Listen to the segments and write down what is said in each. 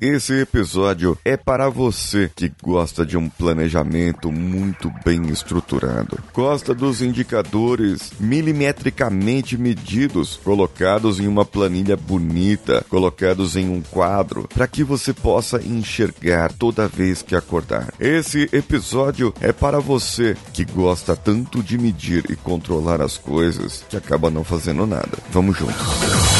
Esse episódio é para você que gosta de um planejamento muito bem estruturado. Gosta dos indicadores milimetricamente medidos, colocados em uma planilha bonita, colocados em um quadro, para que você possa enxergar toda vez que acordar. Esse episódio é para você que gosta tanto de medir e controlar as coisas que acaba não fazendo nada. Vamos juntos.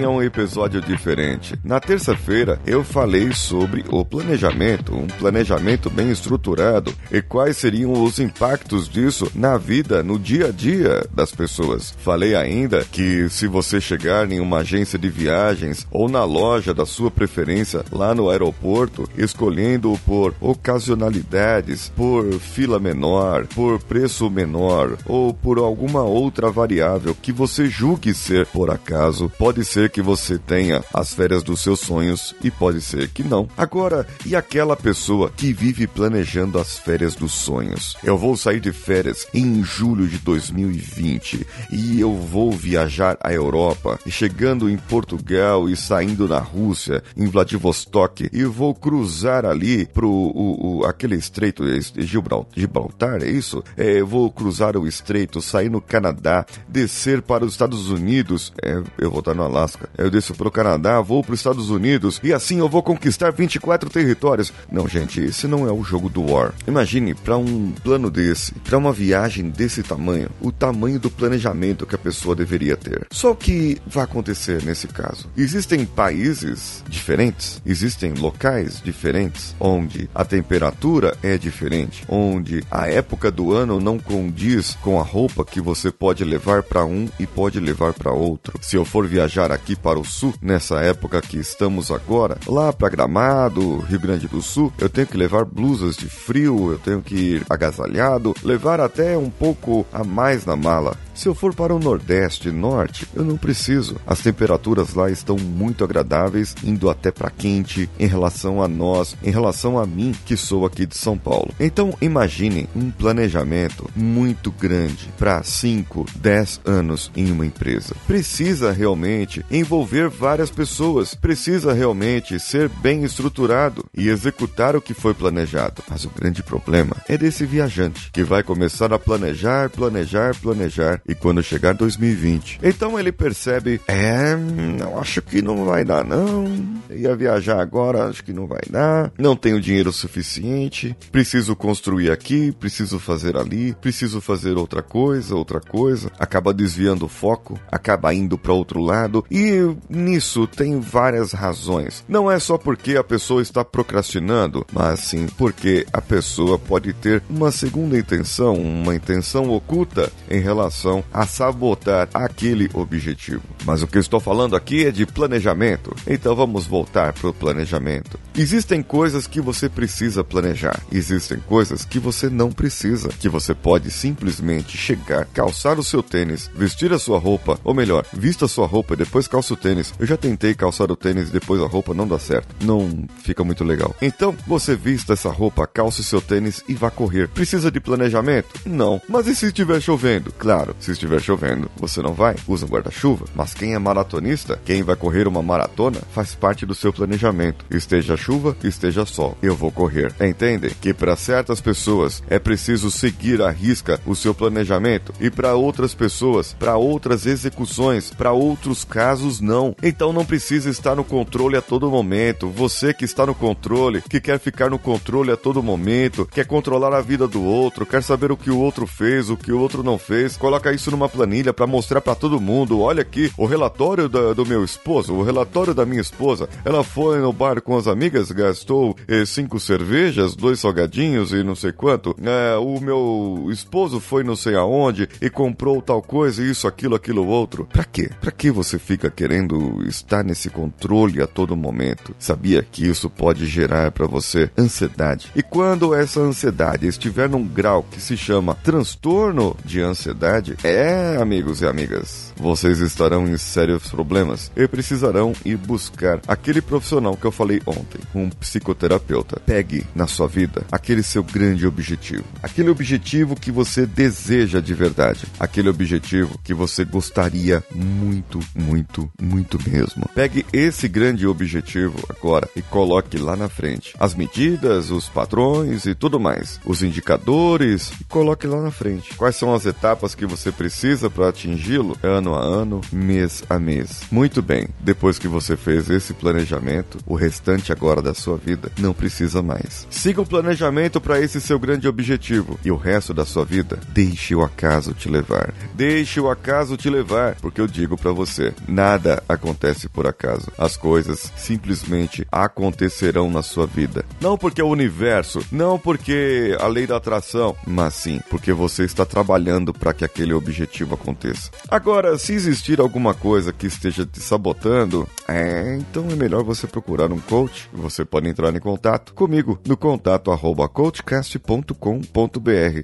É um episódio diferente. Na terça-feira eu falei sobre o planejamento, um planejamento bem estruturado e quais seriam os impactos disso na vida, no dia a dia das pessoas. Falei ainda que se você chegar em uma agência de viagens ou na loja da sua preferência lá no aeroporto, escolhendo por ocasionalidades, por fila menor, por preço menor ou por alguma outra variável que você julgue ser por acaso, Pode ser que você tenha as férias dos seus sonhos e pode ser que não. Agora, e aquela pessoa que vive planejando as férias dos sonhos? Eu vou sair de férias em julho de 2020 e eu vou viajar à Europa, chegando em Portugal e saindo na Rússia, em Vladivostok, e vou cruzar ali pro o, o, aquele estreito de Gibraltar, é isso? É, vou cruzar o estreito, sair no Canadá, descer para os Estados Unidos, é, eu vou estar no Alasca. Eu desço pro Canadá, vou para os Estados Unidos e assim eu vou conquistar 24 territórios. Não, gente, esse não é o jogo do War. Imagine para um plano desse, para uma viagem desse tamanho, o tamanho do planejamento que a pessoa deveria ter. Só que vai acontecer nesse caso? Existem países diferentes, existem locais diferentes onde a temperatura é diferente, onde a época do ano não condiz com a roupa que você pode levar para um e pode levar para outro. Se eu for viajar viajar aqui para o sul, nessa época que estamos agora, lá para Gramado, Rio Grande do Sul, eu tenho que levar blusas de frio, eu tenho que ir agasalhado, levar até um pouco a mais na mala. Se eu for para o Nordeste e Norte, eu não preciso. As temperaturas lá estão muito agradáveis, indo até para quente em relação a nós, em relação a mim que sou aqui de São Paulo. Então imaginem um planejamento muito grande para 5, 10 anos em uma empresa. Precisa realmente envolver várias pessoas, precisa realmente ser bem estruturado e executar o que foi planejado. Mas o grande problema é desse viajante que vai começar a planejar, planejar, planejar e quando chegar 2020. Então ele percebe: é, acho que não vai dar, não. Eu ia viajar agora, acho que não vai dar. Não tenho dinheiro suficiente. Preciso construir aqui, preciso fazer ali, preciso fazer outra coisa, outra coisa. Acaba desviando o foco, acaba indo para outro lado. E nisso tem várias razões. Não é só porque a pessoa está procrastinando, mas sim porque a pessoa pode ter uma segunda intenção, uma intenção oculta em relação a sabotar aquele objetivo. Mas o que eu estou falando aqui é de planejamento. Então vamos voltar para o planejamento. Existem coisas que você precisa planejar, existem coisas que você não precisa, que você pode simplesmente chegar, calçar o seu tênis, vestir a sua roupa, ou melhor, vista a sua roupa e depois calça o tênis. Eu já tentei calçar o tênis e depois a roupa não dá certo. Não fica muito legal. Então, você vista essa roupa, calça o seu tênis e vá correr. Precisa de planejamento? Não. Mas e se estiver chovendo? Claro, se estiver chovendo, você não vai, usa um guarda-chuva. Mas quem é maratonista, quem vai correr uma maratona, faz parte do seu planejamento. Esteja chuva, esteja sol, eu vou correr. Entendem que para certas pessoas é preciso seguir à risca o seu planejamento e para outras pessoas, para outras execuções, para outros casos não. Então não precisa estar no controle a todo momento. Você que está no controle, que quer ficar no controle a todo momento, quer controlar a vida do outro, quer saber o que o outro fez, o que o outro não fez, coloca coloca isso numa planilha para mostrar para todo mundo, olha aqui, o relatório da, do meu esposo, o relatório da minha esposa. Ela foi no bar com as amigas, gastou eh, cinco cervejas, dois salgadinhos e não sei quanto. É, o meu esposo foi não sei aonde e comprou tal coisa, isso, aquilo, aquilo outro. Pra quê? Pra que você fica querendo estar nesse controle a todo momento? Sabia que isso pode gerar para você ansiedade. E quando essa ansiedade estiver num grau que se chama transtorno de ansiedade, é, amigos e amigas, vocês estarão em sérios problemas e precisarão ir buscar aquele profissional que eu falei ontem, um psicoterapeuta. Pegue na sua vida aquele seu grande objetivo, aquele objetivo que você deseja de verdade, aquele objetivo que você gostaria muito, muito, muito mesmo. Pegue esse grande objetivo agora e coloque lá na frente as medidas, os padrões e tudo mais, os indicadores e coloque lá na frente. Quais são as etapas que você precisa para atingi-lo ano a ano, mês a mês. Muito bem, depois que você fez esse planejamento, o restante agora da sua vida não precisa mais. Siga o planejamento para esse seu grande objetivo e o resto da sua vida, deixe o acaso te levar. Deixe o acaso te levar, porque eu digo para você, nada acontece por acaso. As coisas simplesmente acontecerão na sua vida. Não porque é o universo, não porque a lei da atração, mas sim porque você está trabalhando para que aquele objetivo aconteça. Agora, se existir alguma coisa que esteja te sabotando, é, então é melhor você procurar um coach. Você pode entrar em contato comigo no contato arroba coachcast.com.br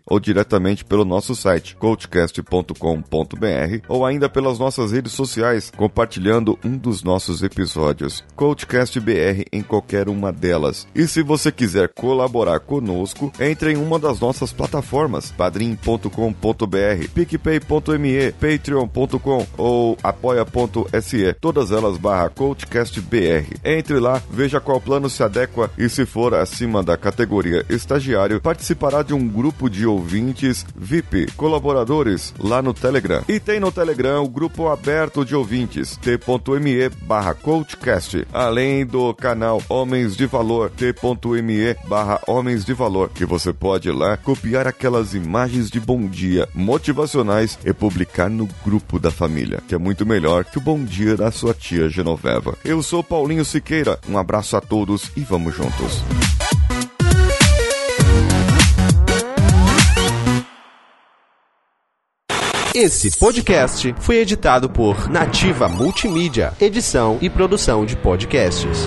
ou diretamente pelo nosso site coachcast.com.br ou ainda pelas nossas redes sociais, compartilhando um dos nossos episódios. Coachcast BR em qualquer uma delas. E se você quiser colaborar conosco, entre em uma das nossas plataformas, padrim.com.br, picpay.me, patreon.com ou apoia.se, todas elas barra coachcastbr. Entre lá, veja qual plano se adequa e se for acima da categoria estagiário, participará de um grupo de ouvintes VIP, colaboradores lá no Telegram. E tem no Telegram o grupo aberto de ouvintes, t.me barra coachcast, além do canal Homens de Valor, t.me barra Homens de Valor, que você pode lá copiar aquelas imagens de bom dia motivacionais e publicar no grupo da família, que é muito melhor que o bom dia da sua tia Genoveva. Eu sou Paulinho Siqueira, um abraço a todos e vamos juntos. Esse podcast foi editado por Nativa Multimídia, edição e produção de podcasts.